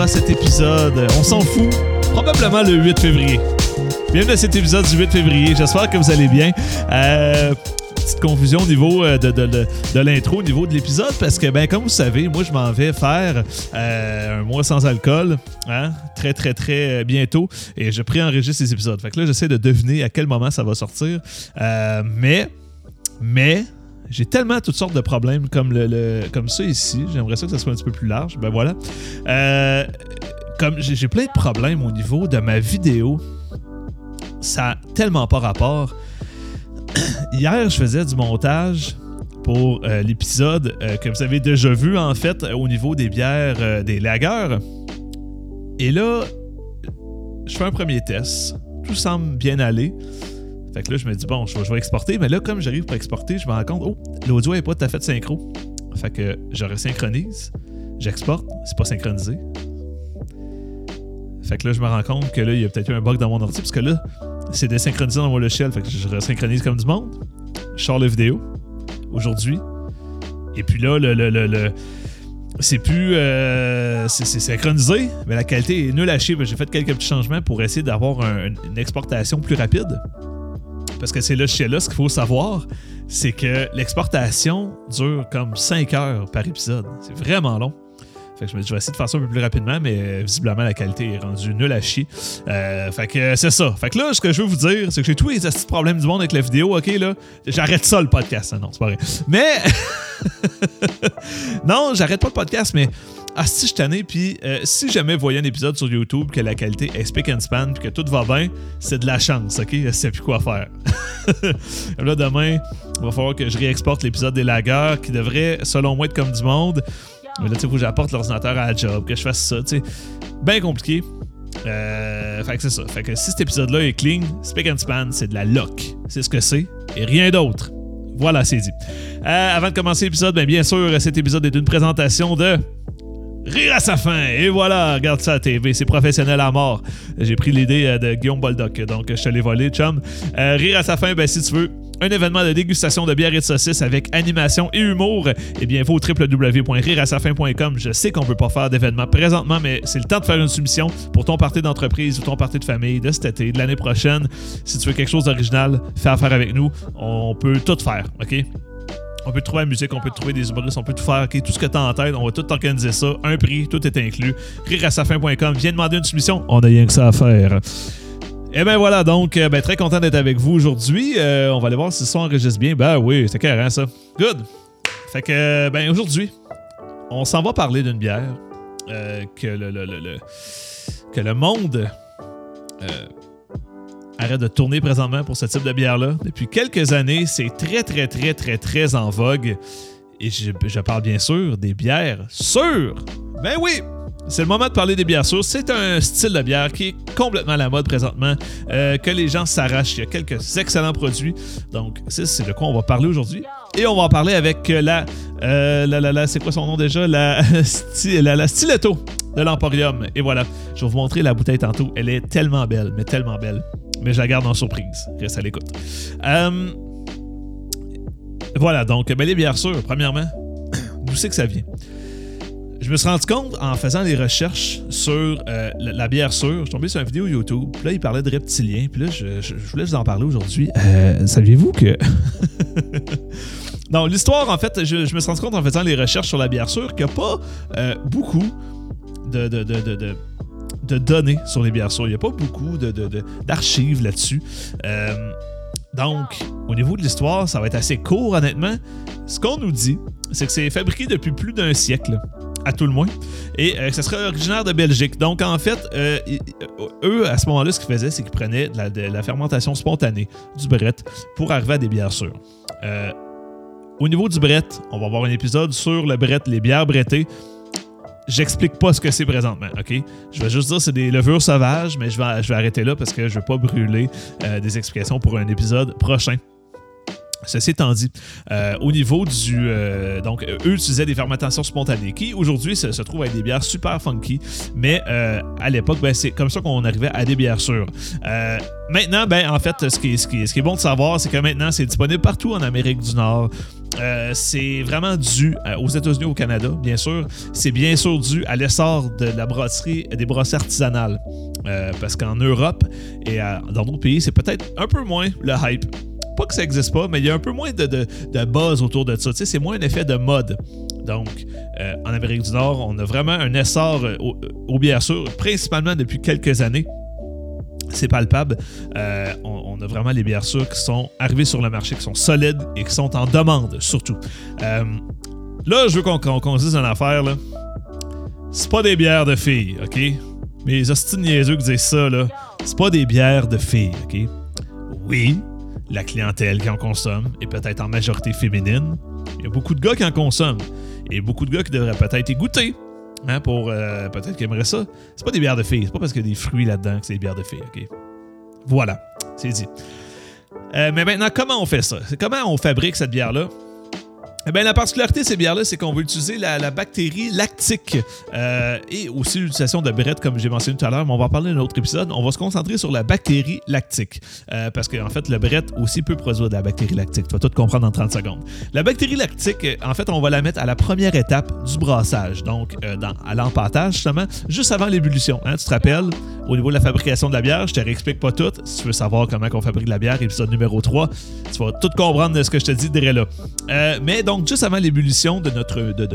Sera cet épisode On s'en fout. Probablement le 8 février. Bienvenue à cet épisode du 8 février. J'espère que vous allez bien. Euh, petite confusion au niveau euh, de, de, l'intro, au niveau de l'épisode, parce que, ben, comme vous savez, moi, je m'en vais faire euh, un mois sans alcool, hein, très, très, très bientôt, et je préenregistre ces épisodes. Fait que là, j'essaie de deviner à quel moment ça va sortir. Mais, mais, j'ai tellement toutes sortes de problèmes comme, le, comme ça ici. J'aimerais ça que ça soit un petit peu plus large. Ben voilà. Euh, comme j'ai plein de problèmes au niveau de ma vidéo. Ça a tellement pas rapport. Hier, je faisais du montage pour euh, l'épisode euh, que vous avez déjà vu, en fait, au niveau des bières, des lagers. Et là, je fais un premier test. Tout semble bien aller. Fait que là, je me dis, bon, je je vais exporter. Mais là, comme j'arrive pour exporter, je me rends compte, oh, l'audio n'est pas tout à fait synchro. Fait que je resynchronise, j'exporte, c'est pas synchronisé. Fait que là, je me rends compte que là, il y a peut-être eu un bug dans mon ordi, parce que là, c'est désynchronisé dans mon logiciel. Fait que je resynchronise comme du monde. Je sors la vidéo aujourd'hui. Et puis là, le, le, le, c'est plus. euh, c'est synchronisé, mais la qualité est nulle à chier. J'ai fait quelques petits changements pour essayer d'avoir un- une exportation plus rapide. Parce que c'est là, chez là, ce qu'il faut savoir, c'est que l'exportation dure comme 5 heures par épisode. C'est vraiment long. Fait que je me dis, je vais essayer de faire ça un peu plus rapidement, mais euh, visiblement, la qualité est rendue nulle à chier. Euh, fait que c'est ça. Fait que là, ce que je veux vous dire, c'est que j'ai tous les petits problèmes du monde avec la vidéo, ok, là. J'arrête ça, le podcast. Non, c'est pas vrai. Mais. non, j'arrête pas le podcast, mais. Ah, si je tanné, puis euh, si jamais vous voyez un épisode sur YouTube que la qualité est spick and span, puis que tout va bien, c'est de la chance, ok? Je sais plus quoi faire. là, demain, il va falloir que je réexporte l'épisode des lagueurs qui devrait, selon moi, être comme du monde. Mais là, tu sais, faut que j'apporte l'ordinateur à la job, que je fasse ça, tu sais. Bien compliqué. Euh, fait que c'est ça. Fait que si cet épisode-là est clean, Speak and Span, c'est de la lock. C'est ce que c'est et rien d'autre. Voilà, c'est dit. Euh, avant de commencer l'épisode, ben, bien sûr, cet épisode est une présentation de Rire à sa fin. Et voilà, regarde ça à TV, c'est professionnel à mort. J'ai pris l'idée euh, de Guillaume Boldoc, donc je te l'ai volé, chum. Euh, Rire à sa fin, ben si tu veux un événement de dégustation de bière et de saucisses avec animation et humour, eh bien, va au. Je sais qu'on peut pas faire d'événement présentement, mais c'est le temps de faire une soumission pour ton party d'entreprise ou ton party de famille de cet été, de l'année prochaine. Si tu veux quelque chose d'original, fais affaire avec nous. On peut tout faire, OK? On peut trouver la musique, on peut trouver des humoristes, on peut tout faire, tout ce que t'as en tête, on va tout organiser ça, un prix, tout est inclus. Rireasafin.com, viens demander une soumission, on a rien que ça à faire. Et ben voilà, donc, euh, ben, très content d'être avec vous aujourd'hui. Euh, on va aller voir si le son enregistre bien. Ben oui, c'est carré ça. Good. Fait que, euh, ben aujourd'hui, on s'en va parler d'une bière que, le, le- le- que le monde arrête de tourner présentement pour ce type de bière-là. Depuis quelques années, c'est très, très, très, très, très en vogue. Et je, parle bien sûr des bières sûres. Ben oui! C'est le moment de parler des bières sûres. C'est un style de bière qui est complètement à la mode présentement, euh, que les gens s'arrachent. Il y a quelques excellents produits. Donc, c'est de quoi on va parler aujourd'hui. Et on va en parler avec euh, la, euh, la, la, la- c'est quoi son nom déjà? La, la, la Stiletto de l'Emporium. Et voilà, je vais vous montrer la bouteille tantôt. Elle est tellement belle, mais tellement belle. Mais je la garde en surprise. Reste à l'écoute. Euh, voilà, donc, ben, les bières sûres, premièrement, d'où c'est que ça vient? Je me suis rendu compte en faisant des recherches sur la, bière sûre. Je suis tombé sur une vidéo YouTube. Puis là, il parlait de reptiliens. Puis là, je, voulais vous en parler aujourd'hui. Saviez-vous que. Non, l'histoire, en fait, je, me suis rendu compte en faisant les recherches sur la bière sûre qu'il n'y a pas euh, beaucoup de, de, de, de- de- données sur les bières sûres. Il n'y a pas beaucoup de- de- de- d'archives là-dessus. Euh, donc, au niveau de l'histoire, ça va être assez court, honnêtement. Ce qu'on nous dit, c'est que c'est fabriqué depuis plus d'un siècle à tout le moins. Et euh, que ce serait originaire de Belgique. Donc, en fait, eux, à ce moment-là, ce qu'ils faisaient, c'est qu'ils prenaient de la, de la fermentation spontanée, du bret, pour arriver à des bières sûres. Au niveau du bret, on va avoir un épisode sur le bret, les bières brettées. J'explique pas ce que c'est présentement, OK? Je vais juste dire que c'est des levures sauvages, mais je vais, je vais arrêter là parce que je veux pas brûler euh, des explications pour un épisode prochain. Ceci étant dit, euh, au niveau du. euh, donc, eux utilisaient des fermentations spontanées qui, aujourd'hui, se, trouvent avec des bières super funky. Mais à l'époque, ben, c'est comme ça qu'on arrivait à des bières sûres. Maintenant, ben, en fait, ce qui, ce, qui ce qui est bon de savoir, c'est que maintenant, c'est disponible partout en Amérique du Nord. Euh, c'est vraiment dû euh, aux États-Unis, au Canada, bien sûr. C'est bien sûr dû à l'essor de la brasserie, des brasseries artisanales. Euh, parce qu'en Europe et dans d'autres pays, c'est peut-être un peu moins le hype pas que ça n'existe pas, mais il y a un peu moins de, de, de buzz autour de ça. C'est moins un effet de mode. Donc, en Amérique du Nord, on a vraiment un essor au- aux sûres, principalement depuis quelques années. C'est palpable. Euh, on, a vraiment les bières sûres qui sont arrivées sur le marché, qui sont solides et qui sont en demande, surtout. Euh, là, je veux qu'on se dise une affaire. là. C'est pas des bières de filles, OK? Mais les niaiseux qui disent ça, là, c'est pas des bières de filles, OK? Oui, la clientèle qui en consomme est peut-être en majorité féminine. Il y a beaucoup de gars qui en consomment. Et beaucoup de gars qui devraient peut-être y goûter. Hein, pour euh, peut-être qu'ils aimeraient ça. C'est pas des bières de filles. C'est pas parce qu'il y a des fruits là-dedans que c'est des bières de filles. OK? Voilà, c'est dit. Euh, mais maintenant, comment on fait ça? Comment on fabrique cette bière-là? Eh bien, la particularité de ces bières-là, c'est qu'on veut utiliser la, la bactérie lactique euh, et aussi l'utilisation de brett, comme j'ai mentionné tout à l'heure, mais on va en parler dans un autre épisode. On va se concentrer sur la bactérie lactique euh, parce qu'en fait, le brett aussi peut produire de la bactérie lactique. Tu vas tout comprendre en 30 secondes. La bactérie lactique, euh, en fait, on va la mettre à la première étape du brassage, donc dans, à l'empâtage, justement, juste avant l'ébullition. Hein, tu te rappelles, au niveau de la fabrication de la bière, je te réexplique pas tout. Si tu veux savoir comment on fabrique la bière, épisode numéro 3, tu vas tout comprendre de ce que je te dis derrière là. Mais donc, juste avant l'ébullition de notre, de, de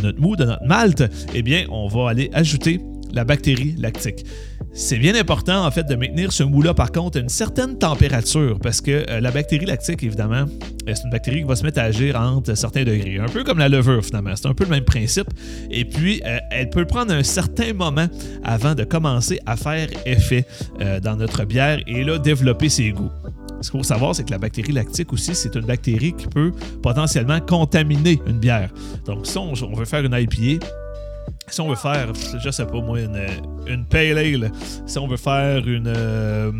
notre mou, de notre malt, eh bien, on va aller ajouter la bactérie lactique. C'est bien important, en fait, de maintenir ce mou-là, par contre, à une certaine température, parce que euh, la bactérie lactique, évidemment, euh, c'est une bactérie qui va se mettre à agir entre certains degrés. Un peu comme la levure, finalement. C'est un peu le même principe. Et puis, euh, elle peut prendre un certain moment avant de commencer à faire effet dans notre bière et là, développer ses goûts. Ce qu'il faut savoir, c'est que la bactérie lactique aussi, c'est une bactérie qui peut potentiellement contaminer une bière. Donc, si on, veut faire une IPA, si on veut faire, je sais pas moi, une, une pale ale, si on veut faire une, euh,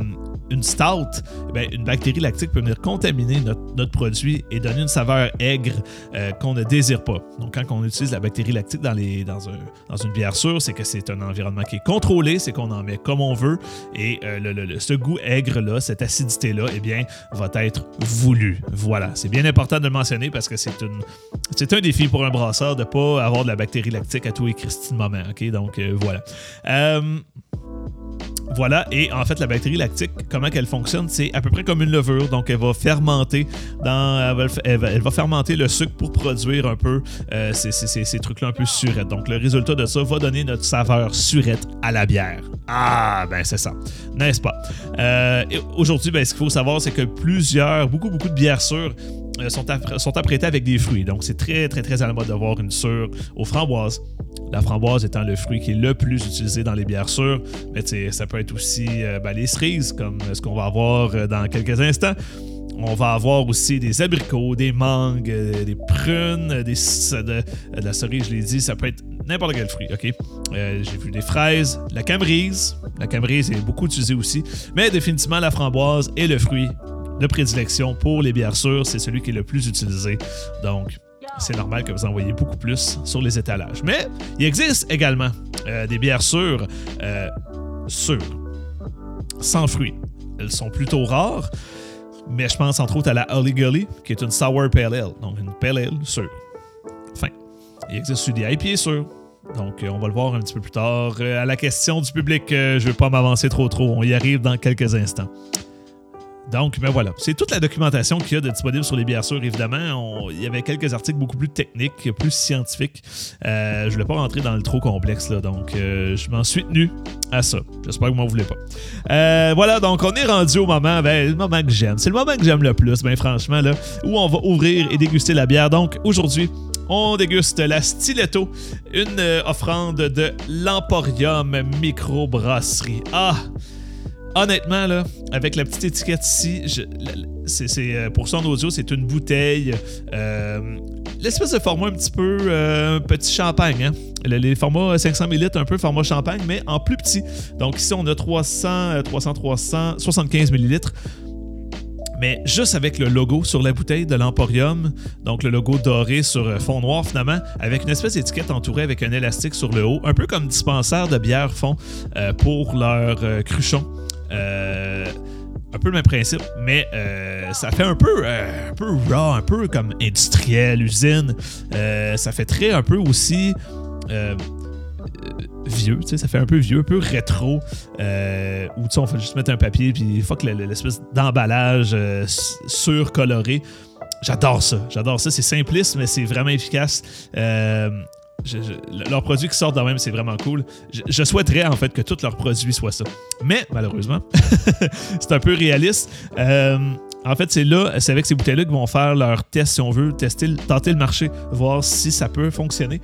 une stout, bien, une bactérie lactique peut venir contaminer notre, produit et donner une saveur aigre euh, qu'on ne désire pas. Donc, quand on utilise la bactérie lactique dans, une bière sûre, c'est que c'est un environnement qui est contrôlé, c'est qu'on en met comme on veut et euh, le- ce goût aigre-là, cette acidité-là, eh bien, va être voulu. Voilà, c'est bien important de le mentionner parce que c'est un défi pour un brasseur de ne pas avoir de la bactérie lactique à tous les Christy de moment. OK? Donc, euh, voilà. Voilà, et en fait, la bactérie lactique, comment qu'elle fonctionne, c'est à peu près comme une levure. Donc, elle va fermenter dans, elle va, fermenter le sucre pour produire un peu euh, ces, trucs-là un peu surettes. Donc, le résultat de ça va donner notre saveur surette à la bière. Ah, ben c'est ça, n'est-ce pas? Euh, Aujourd'hui, ben, ce qu'il faut savoir, c'est que plusieurs, beaucoup, beaucoup de bières sûres euh, sont, appr- sont apprêtées avec des fruits. Donc, c'est très, très, très à la mode d'avoir une sûre aux framboises. La framboise étant le fruit qui est le plus utilisé dans les bières sûres, mais ça peut être aussi euh, ben, les cerises, comme ce qu'on va avoir euh, dans quelques instants. On va avoir aussi des abricots, des mangues, des prunes, des, de, la cerise, je l'ai dit, ça peut être n'importe quel fruit, ok? J'ai vu des fraises, la camerise. La camerise est beaucoup utilisée aussi, mais définitivement la framboise est le fruit de prédilection pour les bières sûres. C'est celui qui est le plus utilisé. Donc, c'est normal que vous en voyez beaucoup plus sur les étalages. Mais il existe également euh, des bières sûres, euh, sûres, sans fruits. Elles sont plutôt rares, mais je pense entre autres à la Holly Gully, qui est une Sour Pale Ale, donc une Pale Ale sûre. Enfin, il existe aussi des IPA sûres. Donc, euh, on va le voir un petit peu plus tard. À la question du public, je ne vais pas m'avancer trop trop. On y arrive dans quelques instants. Donc, ben voilà. C'est toute la documentation qu'il y a de disponible sur les bières sûres, évidemment. Il y avait quelques articles beaucoup plus techniques, plus scientifiques. Euh, je ne voulais pas rentrer dans le trop complexe, là, donc euh, je m'en suis tenu à ça. J'espère que vous m'en voulez pas. Euh, voilà, donc on est rendu au moment, ben, le moment que j'aime. C'est le moment que j'aime le plus, ben franchement, là, où on va ouvrir et déguster la bière. Donc, aujourd'hui, on déguste la Stiletto, une offrande de l'Emporium Microbrasserie. Ah! Honnêtement, là, avec la petite étiquette ici, c'est, euh, pour son audio, c'est une bouteille. euh, l'espèce de format un petit peu euh, petit champagne. Hein? Le- les formats 500 ml, un peu format champagne, mais en plus petit. Donc ici, on a 300, euh, 300, 300, 75 ml. mais juste avec le logo sur la bouteille de l'Emporium, donc le logo doré sur fond noir finalement, avec une espèce d'étiquette entourée avec un élastique sur le haut, un peu comme dispensaire de bière euh, pour leur euh, un peu le même principe, mais ça fait un peu, un peu raw, un peu comme industriel, usine. ça fait très un peu aussi vieux, tu sais, ça fait un peu vieux, un peu rétro, euh, où tu sais, on fait juste mettre un papier, puis fuck l'espèce d'emballage euh, surcoloré. J'adore ça, j'adore ça. C'est simpliste, mais c'est vraiment efficace. Euh, leurs produits qui sortent de même, c'est vraiment cool. Je, souhaiterais en fait que tous leurs produits soient ça. Mais malheureusement, c'est un peu réaliste. Euh, en fait, c'est là, c'est avec ces bouteilles-là qu'ils vont faire leur test, si on veut, tester, tenter le marché, voir si ça peut fonctionner.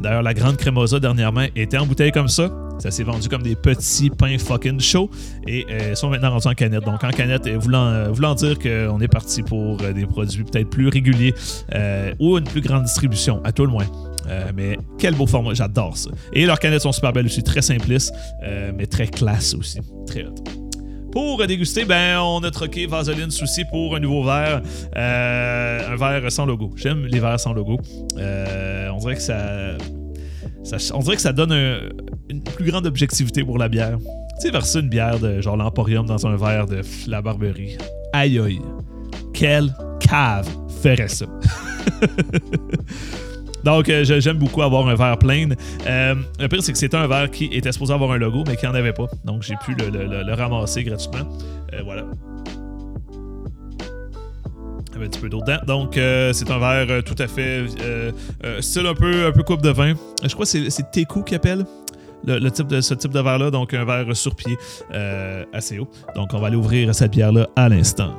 D'ailleurs, la grande crémosa dernièrement était en bouteille comme ça. Ça s'est vendu comme des petits pains fucking chauds et euh, sont maintenant rendus en canette. Donc en canette, voulant, euh, voulant dire qu'on est parti pour des produits peut-être plus réguliers ou une plus grande distribution, à tout le moins. Mais quel beau format, j'adore ça. Et leurs canettes sont super belles aussi, très simplistes, mais très classe aussi, très hot. Pour déguster, ben, on a troqué Vaseline Souci pour un nouveau verre. Euh, un verre sans logo. J'aime les verres sans logo. Euh, on dirait que ça, On dirait que ça donne une plus grande objectivité pour la bière. Tu sais, verser une bière de genre l'Emporium dans un verre de la Barberie. Aïe aïe. Quelle cave ferait ça? Donc, euh, j'aime beaucoup avoir un verre plein. Euh, le pire, c'est que c'était un verre qui était supposé avoir un logo, mais qui n'en avait pas. Donc, j'ai pu le, ramasser gratuitement. Euh, voilà. Avec un petit peu d'eau dedans. Donc, c'est un verre tout à fait style un peu, un peu coupe de vin. Je crois que c'est Teku qui appelle. Le, type de, ce type de verre-là, donc un verre sur pied assez haut. Donc, on va aller ouvrir cette bière-là à l'instant.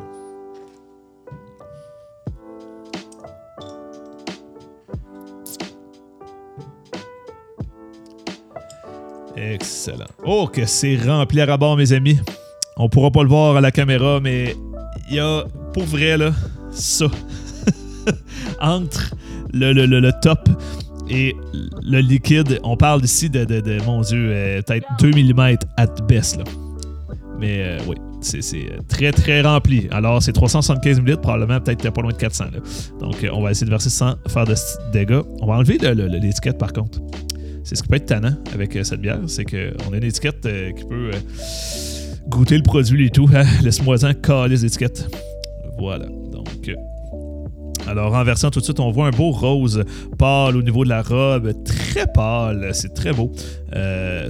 Excellent. Oh, que c'est rempli à rabord, mes amis. On pourra pas le voir à la caméra, mais il y a, pour vrai, là, ça. Entre le, le, le, top et le liquide, on parle ici de, de, mon Dieu, euh, peut-être 2 mm at best. Là. Mais euh, oui, c'est euh, très très rempli. Alors c'est 375 ml, probablement peut-être pas loin de 400. Là. Donc on va essayer de verser sans faire de dégâts. On va enlever l'étiquette par contre c'est ce qui peut être tannant avec euh, cette bière, c'est qu'on a une étiquette euh, qui peut euh, goûter le produit et tout. Hein. Laisse-moi-en caler les étiquettes. Voilà. Donc, alors, en versant tout de suite, on voit un beau rose pâle au niveau de la robe, très pâle, c'est très beau.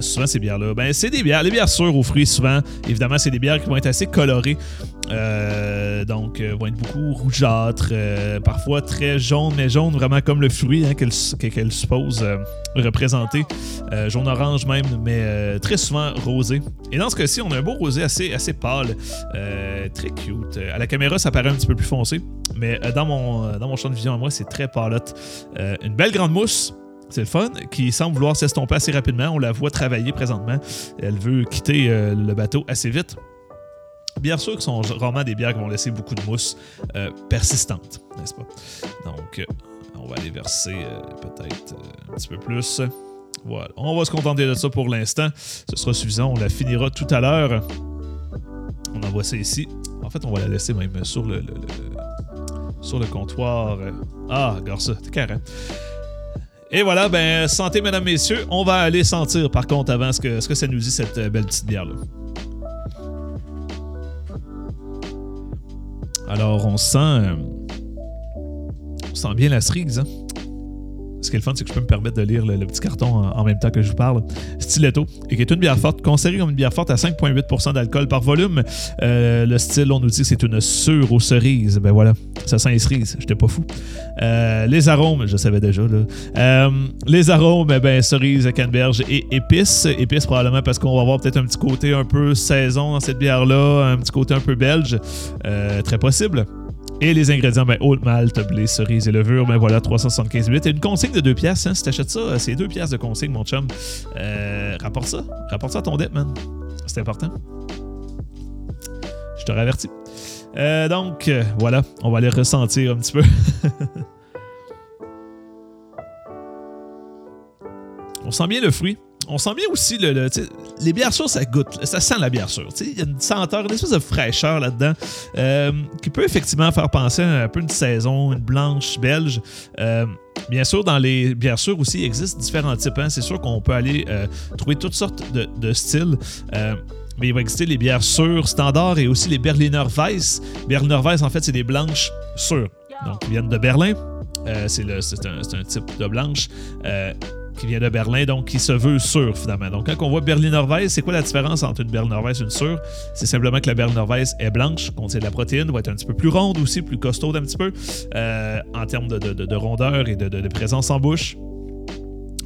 souvent, ces bières-là, ben, c'est des bières, les bières sûres aux fruits, souvent, évidemment, c'est des bières qui vont être assez colorées. Euh, donc, euh, vont être beaucoup rougeâtres, euh, parfois très jaune, mais jaune vraiment comme le fruit hein, qu'elle suppose représenter. Jaune-orange même, mais très souvent rosé. Et dans ce cas-ci, on a un beau rosé assez, assez pâle, très cute. À la caméra, ça paraît un petit peu plus foncé, mais dans, mon, dans mon champ de vision à moi, c'est très pâlotte. une belle grande mousse. C'est le fun, qui semble vouloir s'estomper assez rapidement. On la voit travailler présentement. Elle veut quitter le bateau assez vite. Bien sûr que sont rarement des bières qui vont laisser beaucoup de mousse euh, persistante, n'est-ce pas? Donc, euh, on va aller verser euh, peut-être un petit peu plus. Voilà. On va se contenter de ça pour l'instant. Ce sera suffisant. On la finira tout à l'heure. On envoie ça ici. En fait, on va la laisser même sur le, sur le comptoir. Ah, regarde ça, t'es carré. Et voilà, ben, santé, mesdames, messieurs. On va aller sentir, par contre, avant ce que, ce que ça nous dit, cette belle petite bière-là. Alors, on sent. Euh, on sent bien la cerise, hein? Ce qui est le fun, c'est que je peux me permettre de lire le, petit carton en, même temps que je vous parle. Stiletto, et qui est une bière forte, considérée comme une bière forte à 5,8% d'alcool par volume. Euh, le style, on nous dit c'est une sûre aux cerises. Ben voilà, ça sent les cerises, j'étais pas fou. Euh, les arômes, je savais déjà. Là. les arômes, eh ben, cerise, canneberge et épices. Épices probablement parce qu'on va avoir peut-être un petit côté un peu saison dans cette bière-là, un petit côté un peu belge. très possible. Et les ingrédients, ben, haute malte, blé, cerise et levure, ben voilà, 375 Et une consigne de 2 pièces, hein, si t'achètes ça, c'est 2 pièces de consigne, mon chum. Euh, rapporte ça. Rapporte ça à ton dette, man. C'est important. Je te ravertis. Euh, donc, euh, voilà, on va aller ressentir un petit peu. on sent bien le fruit. On sent bien aussi le, les bières sûres, ça goûte, ça sent la bière sûre. Il y a une senteur, une espèce de fraîcheur là-dedans euh, qui peut effectivement faire penser à un peu une saison, une blanche belge. Euh, bien sûr, dans les bières sûres aussi, il existe différents types. Hein. C'est sûr qu'on peut aller euh, trouver toutes sortes de, styles. mais il va exister les bières sûres standards et aussi les Berliner Weiss. Berliner Weiss, en fait, c'est des blanches sûres. Donc, ils viennent de Berlin. c'est un, un, type de blanche qui vient de Berlin, donc qui se veut sûr finalement. Donc quand on voit Berliner Weiss, c'est quoi la différence entre une Berliner Weiss et une sûre? C'est simplement que la Berliner Weiss est blanche, contient de la protéine, va être un petit peu plus ronde aussi, plus costaude un petit peu euh, en termes de, rondeur et de, présence en bouche.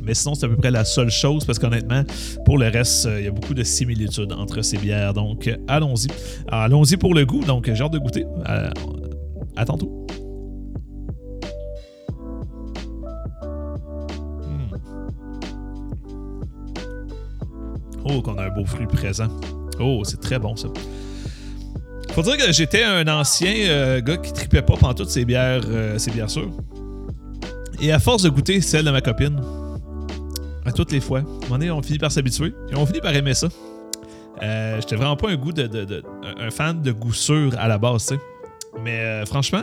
Mais sinon, c'est à peu près la seule chose parce qu'honnêtement, pour le reste, euh, il y a beaucoup de similitudes entre ces bières. Donc, allons-y. Allons-y pour le goût. Donc, j'ai hâte de goûter. Euh, à tantôt. Oh, qu'on a un beau fruit présent. Oh, c'est très bon ça. Faut dire que j'étais un ancien euh, gars qui tripait pas pendant toutes ces bières, euh, ces bières sûres. Et à force de goûter celle de ma copine, à toutes les fois, on finit par s'habituer et on finit par aimer ça. Euh, j'étais vraiment pas un goût de, un fan de goût sûr à la base, tu sais. Mais franchement,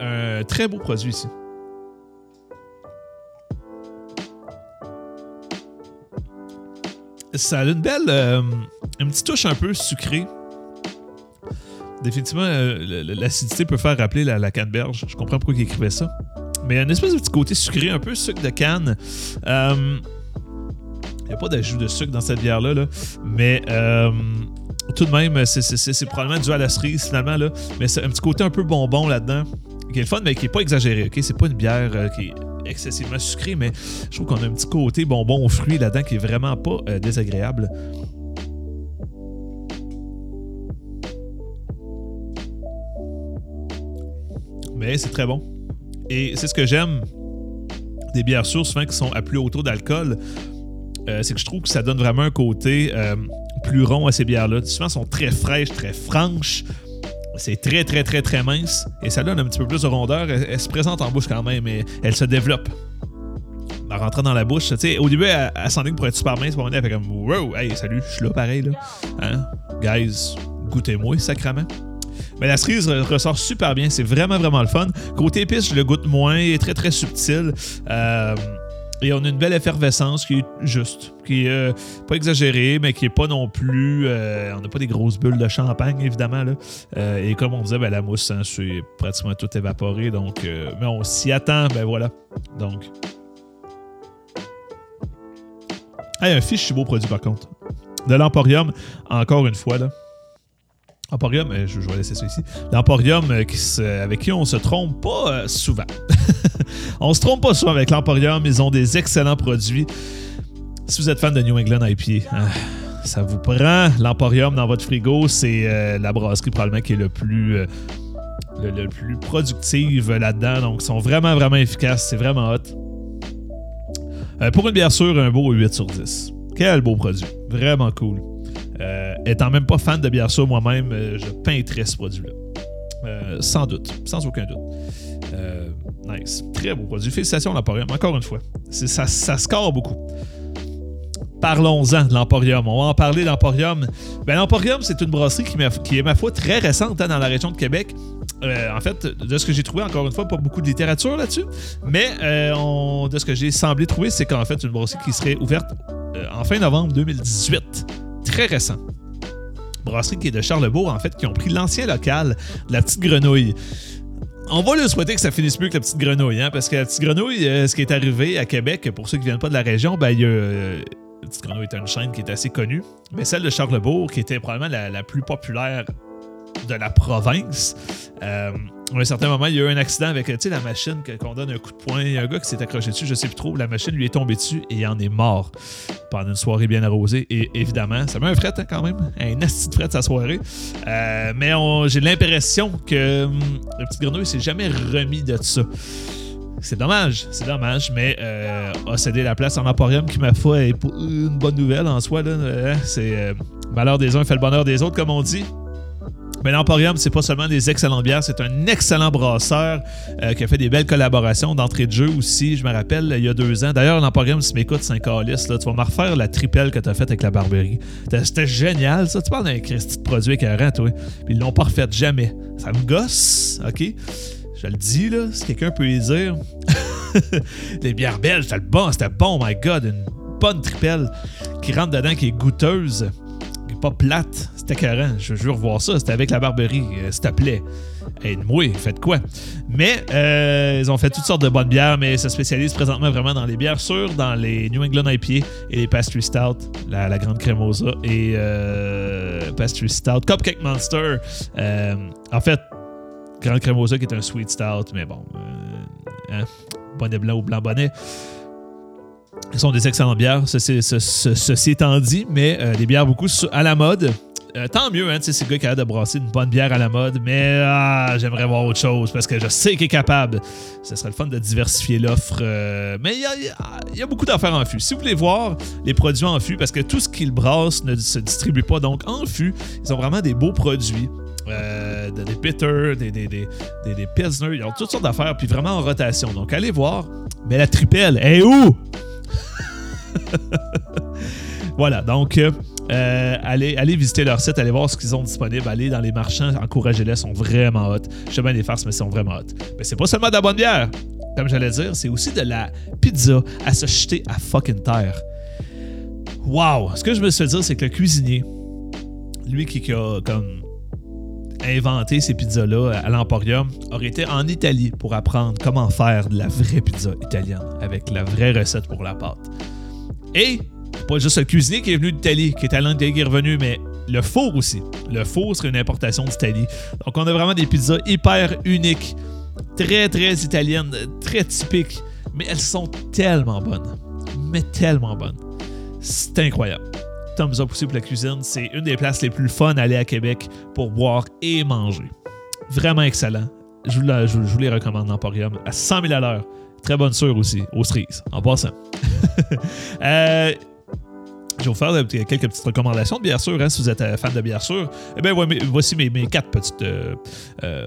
un très beau produit ici. Ça a une belle. Euh, une petite touche un peu sucrée. Définitivement, euh, l'acidité peut faire rappeler la, canneberge. Je comprends pourquoi il écrivait ça. Mais une espèce de petit côté sucré, un peu sucre de canne. Euh, il n'y a pas d'ajout de sucre dans cette bière-là, là, mais tout de même, c'est probablement dû à la cerise finalement. Là, mais c'est un petit côté un peu bonbon là-dedans, qui est le fun, mais qui n'est pas exagéré. ok? C'est pas une bière qui est excessivement sucré, mais je trouve qu'on a un petit côté bonbon aux fruits là-dedans qui est vraiment pas euh, désagréable. Mais c'est très bon. Et c'est ce que j'aime des bières sûres, souvent qui sont à plus haut taux d'alcool. Euh, c'est que je trouve que ça donne vraiment un côté euh, plus rond à ces bières-là. Souvent, elles sont très fraîches, très franches. C'est très, très, très, très mince. Et ça donne un petit peu plus de rondeur. Elle, se présente en bouche quand même, mais elle se développe. En rentrant dans la bouche, tu sais, au début, elle, elle pour être super mince. Pour elle fait comme Wow, hey, salut, je suis là pareil. Là. Hein? Guys, goûtez-moi, sacrament. Mais la cerise ressort super bien. C'est vraiment, vraiment le fun. Côté épice, je le goûte moins. Est très, très subtil. Euh, et on a une belle effervescence qui est juste, qui est euh, pas exagérée, mais qui est pas non plus. Euh, on n'a pas des grosses bulles de champagne, évidemment. Là. Euh, et comme on disait, ben, la mousse, hein, c'est pratiquement tout évaporé. Donc, mais on s'y attend, ben voilà. Donc. Hey, un fiche beau produit par contre. De l'Emporium, encore une fois, là. Emporium, je, je, vais laisser ça ici. L'Emporium avec qui on se trompe pas souvent. On se trompe pas souvent avec l'Emporium. Ils ont des excellents produits. Si vous êtes fan de New England IPA, hein, ça vous prend l'Emporium dans votre frigo. C'est euh, la brasserie probablement qui est le plus, euh, le, plus productive là-dedans. Donc, ils sont vraiment, vraiment efficaces. C'est vraiment hot. Euh, pour une bière sûre, un beau 8 sur 10. Quel beau produit. Vraiment cool. Étant même pas fan de bière moi-même, je peintrais ce produit-là. sans doute. Sans aucun doute. Nice. Très beau produit. Félicitations, l'Emporium. Encore une fois. Ça, ça score beaucoup. Parlons-en de l'Emporium. On va en parler d'Emporium. Ben, L'Emporium, c'est une brasserie qui, est, ma foi, très récente hein, dans la région de Québec. Euh, en fait, de ce que j'ai trouvé, encore une fois, pas beaucoup de littérature là-dessus, mais euh, de ce que j'ai semblé trouver, c'est qu'en fait, une brasserie qui serait ouverte euh, en fin novembre 2018. Très récent brasserie qui est de Charlebourg, en fait, qui ont pris l'ancien local la Petite Grenouille. On va lui souhaiter que ça finisse mieux que la petite grenouille, hein, parce que la petite grenouille, euh, ce qui est arrivé à Québec, pour ceux qui viennent pas de la région, ben, euh, la petite grenouille est une chaîne qui est assez connue, mais celle de Charlebourg, qui était probablement la plus populaire de la province, euh, à un certain moment, il y a eu un accident avec la machine qu'on donne un coup de poing. Il y a un gars qui s'est accroché dessus, je sais plus trop. La machine lui est tombée dessus et il en est mort pendant une soirée bien arrosée. Et évidemment, ça met un fret hein, quand même, un asti de fret sa soirée. Euh, mais j'ai l'impression que hum, le petit grenouille s'est jamais remis de ça. C'est dommage, c'est dommage, mais euh, a cédé la place en Emporium qui, ma foi, est une bonne nouvelle en soi. Hein. C'est malheur des uns fait le bonheur des autres, comme on dit. Mais l'Emporium, c'est pas seulement des excellentes bières, c'est un excellent brasseur euh, qui a fait des belles collaborations d'entrée de jeu aussi. Je me rappelle, il y a deux ans. D'ailleurs, l'Emporium, si tu m'écoutes, un calice. Là, tu vas me refaire la tripelle que tu as faite avec la Barberie. C'était génial, ça. Tu parles d'un Christy de produit écœurant, toi. Puis ils l'ont pas refait jamais. Ça me gosse, OK? Je le dis, là, si quelqu'un peut y dire. les bières belges, c'était bon, c'était bon, my God. Une bonne tripelle qui rentre dedans, qui est goûteuse pas plate. C'était carré. Je veux revoir ça. C'était avec la Barberie, euh, s'il te plaît. Et moi, faites quoi? Mais euh, ils ont fait toutes sortes de bonnes bières, mais ça spécialise présentement vraiment dans les bières sûres, dans les New England IPA et les Pastry Stout, la, grande crémosa et euh, Pastry Stout, Cupcake Monster. en fait, grande crémosa qui est un sweet stout, mais bon, hein? bonnet blanc ou blanc bonnet. Ce sont des excellentes bières, ceci étant dit, mais euh, des bières beaucoup à la mode. Euh, tant mieux, hein, c'est le gars qui a de brasser une bonne bière à la mode, mais ah, j'aimerais voir autre chose parce que je sais qu'il est capable. Ce serait le fun de diversifier l'offre. Euh, mais il y, a, beaucoup d'affaires en fût. Si vous voulez voir les produits en fût, parce que tout ce qu'ils brassent ne se distribue pas, donc en fût, ils ont vraiment des beaux produits. des bitters, des, des, des, des, pilsner, ils ont toutes sortes d'affaires, puis vraiment en rotation. Donc allez voir. Mais la tripelle, est où? voilà, donc euh, euh, allez, visiter leur site, allez voir ce qu'ils ont disponible, allez dans les marchands, encouragez-les, sont vraiment hot. Je sais bien les farces, mais ils sont vraiment hot. Mais c'est pas seulement de la bonne bière, comme j'allais dire, c'est aussi de la pizza à se jeter à fucking terre. Wow! Ce que je me suis fait dire, c'est que le cuisinier, lui qui a comme inventé ces pizzas-là à l'Emporium, aurait été en Italie pour apprendre comment faire de la vraie pizza italienne avec la vraie recette pour la pâte. Et pas juste le cuisinier qui est venu d'Italie, qui est l'Italie qui est revenu, mais le four aussi. Le four serait une importation d'Italie. Donc on a vraiment des pizzas hyper uniques, très très italiennes, très typiques, mais elles sont tellement bonnes. Mais tellement bonnes. C'est incroyable. Thumbs up aussi pour la cuisine. C'est une des places les plus fun à aller à Québec pour boire et manger. Vraiment excellent. Je vous, je vous les recommande l'Emporium à 100 000 à l'heure. Très bonne sûre aussi, aux cerises, en passant. euh, je vais vous faire quelques petites recommandations de bière sûre, hein, si vous êtes euh, fan de bière sûre. Eh bien, voici mes, quatre petites euh,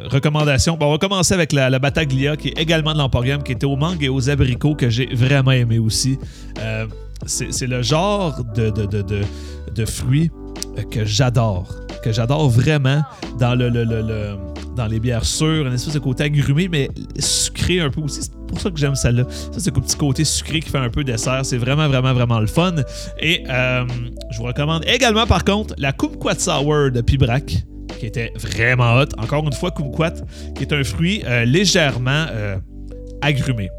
recommandations. Bon, on va commencer avec la, Bataglia, qui est également de l'Emporium, qui était aux mangues et aux abricots, que j'ai vraiment aimé aussi. c'est le genre de, de, de, de fruits que j'adore, que j'adore vraiment dans le, le, le dans les bières sûres, un espèce de côté agrumé, mais sucré un peu aussi. C'est pour ça que j'aime celle-là. Ça, c'est un petit côté sucré qui fait un peu dessert. C'est vraiment, vraiment, vraiment le fun. Et euh, je vous recommande également, par contre, la Kumquat Sour de Pibrac qui était vraiment hot. Encore une fois, Kumquat, qui est un fruit euh, légèrement euh, agrumé.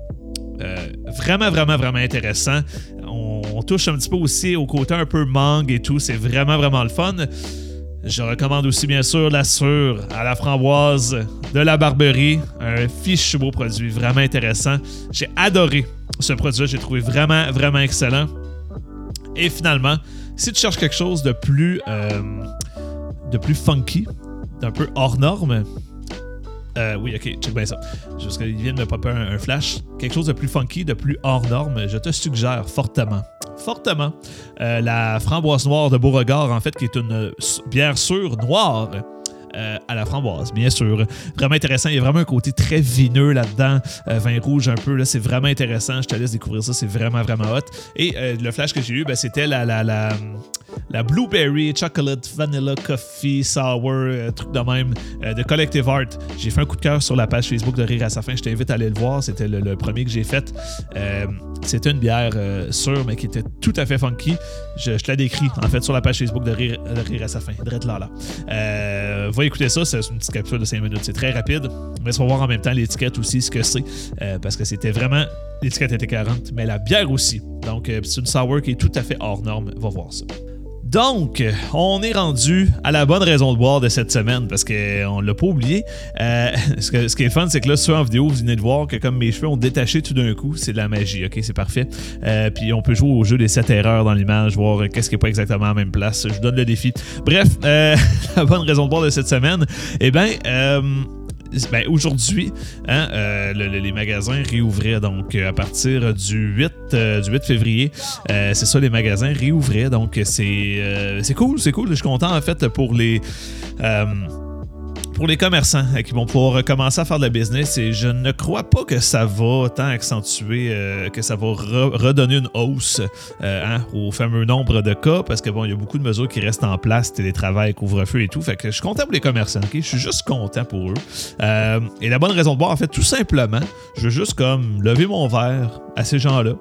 vraiment, vraiment, vraiment intéressant. On, on, touche un petit peu aussi au côté un peu mangue et tout. C'est vraiment, vraiment le fun. Je recommande aussi bien sûr la sûre à la framboise de la Barberie. Un fichu beau produit, vraiment intéressant. J'ai adoré ce produit, j'ai trouvé vraiment, vraiment excellent. Et finalement, si tu cherches quelque chose de plus, euh, de plus funky, d'un peu hors norme, euh, oui, ok, check bien ça. Juste qu'il vient de me popper un, flash. Quelque chose de plus funky, de plus hors norme, je te suggère fortement fortement euh, la framboise noire de Beauregard, en fait, qui est une bière sûre noire. Euh, à la framboise, bien sûr. Vraiment intéressant. Il y a vraiment un côté très vineux là-dedans. vin rouge un peu, là, c'est vraiment intéressant. Je te laisse découvrir ça. C'est vraiment, vraiment hot. Et le flash que j'ai eu, ben, c'était la, la, la, la Blueberry Chocolate Vanilla Coffee Sour, euh, truc de même, euh, de Collective Art. J'ai fait un coup de cœur sur la page Facebook de Rire à sa fin. Je t'invite à aller le voir. C'était le, premier que j'ai fait. Euh, c'était une bière sûre, mais qui était tout à fait funky. Je, te la décris, en fait, sur la page Facebook de Rire, à sa fin. Là, là. Va écouter ça. C'est une petite capsule de 5 minutes. C'est très rapide. Mais tu vas voir en même temps l'étiquette aussi, ce que c'est. parce que c'était vraiment. L'étiquette était 40, mais la bière aussi. Donc, c'est une sour qui est tout à fait hors norme. Va voir ça. Donc, on est rendu à la bonne raison de boire de cette semaine parce qu'on l'a pas oublié. Euh, ce, qui est fun, c'est que là, sur en vidéo, vous venez de voir que comme mes cheveux ont détaché tout d'un coup, c'est de la magie, ok, c'est parfait. Euh, puis on peut jouer au jeu des 7 erreurs dans l'image, voir qu'est-ce qui est pas exactement à la même place. Je vous donne le défi. Bref, euh, la bonne raison de boire de cette semaine, eh bien, ben, aujourd'hui, hein, euh, les magasins réouvraient donc à partir du 8, euh, du 8 février. Euh, c'est ça, les magasins réouvraient. Donc c'est cool, c'est cool. Je suis content en fait pour les pour les commerçants euh, qui vont pouvoir recommencer à faire de la business et je ne crois pas que ça va tant accentuer, euh, que ça va redonner une hausse hein, au fameux nombre de cas parce que bon, il y a beaucoup de mesures qui restent en place, télétravail, couvre-feu et tout. Fait que je suis content pour les commerçants, ok? Je suis juste content pour eux. et la bonne raison de boire, en fait, tout simplement, je veux juste comme lever mon verre à ces gens-là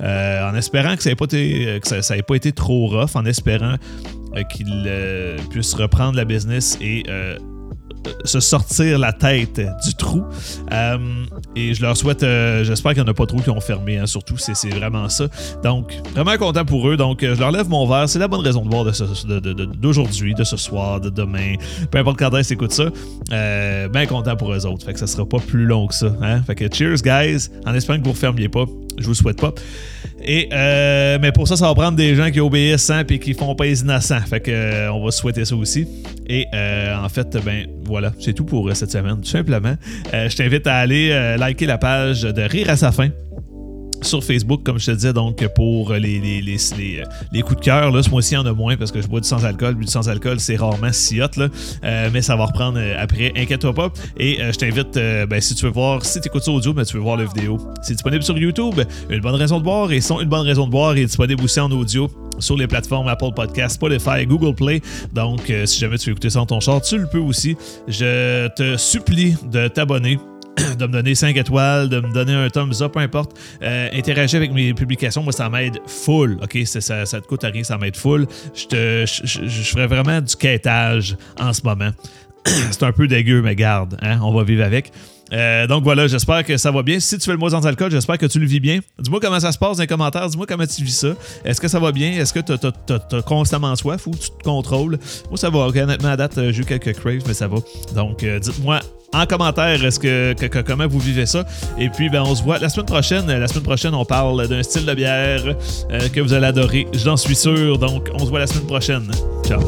en espérant que ça n'ait pas, été, ça, pas été trop rough, en espérant qu'ils puissent reprendre la business et se sortir la tête du trou. Euh, et je leur souhaite, euh, j'espère qu'il n'y en a pas trop qui ont fermé, hein, surtout, c'est vraiment ça. Donc, vraiment content pour eux. Donc, euh, je leur lève mon verre. C'est la bonne raison de voir d'aujourd'hui, de, de, ce soir, de demain, peu importe quand est-ce ça. bien content pour eux autres. Fait que ça sera pas plus long que ça. Hein? Fait que cheers, guys, en espérant que vous ne fermiez pas. Je vous souhaite pas. Et, euh, mais pour ça, ça va prendre des gens qui obéissent hein, et qui font pas les innocents. Fait que, euh, on va souhaiter ça aussi. Et euh, en fait, ben voilà, c'est tout pour cette semaine, tout simplement. je t'invite à aller liker la page de Rire à sa fin sur Facebook, comme je te disais, donc pour les, les, les, les, coups de cœur. Là, ce mois-ci, il y en a moins parce que je bois du sans-alcool. Du sans-alcool, c'est rarement si hot, là. Euh, mais ça va reprendre euh, après. Inquiète-toi pas. Et euh, je t'invite, ben, si tu veux voir, si tu écoutes ça audio, ben, tu veux voir la vidéo. C'est disponible sur YouTube. Une bonne raison de boire et son Une bonne raison de boire est disponible aussi en audio sur les plateformes Apple Podcast, Spotify, Google Play. Donc, si jamais tu veux écouter ça en ton char, tu le peux aussi. Je te supplie de t'abonner de me donner 5 étoiles, de me donner un thumbs up, peu importe. Euh, interagir avec mes publications, moi, ça m'aide full. OK? Ça, ça, te coûte rien, ça m'aide full. Je, te, je, ferais vraiment du quêtage en ce moment. C'est un peu dégueu, mais garde, hein? on va vivre avec. Euh, donc voilà, j'espère que ça va bien. Si tu fais le mois sans alcool, j'espère que tu le vis bien. Dis-moi comment ça se passe dans les commentaires. Dis-moi comment tu vis ça. Est-ce que ça va bien? Est-ce que tu as, constamment soif ou tu te contrôles? Moi, ça va. Honnêtement, à date, euh, j'ai eu quelques craves, mais ça va. Donc, dites-moi en commentaire est-ce comment vous vivez ça? Et puis ben, on se voit la semaine prochaine. La semaine prochaine, on parle d'un style de bière euh, que vous allez adorer. J'en suis sûr. Donc on se voit la semaine prochaine. Ciao.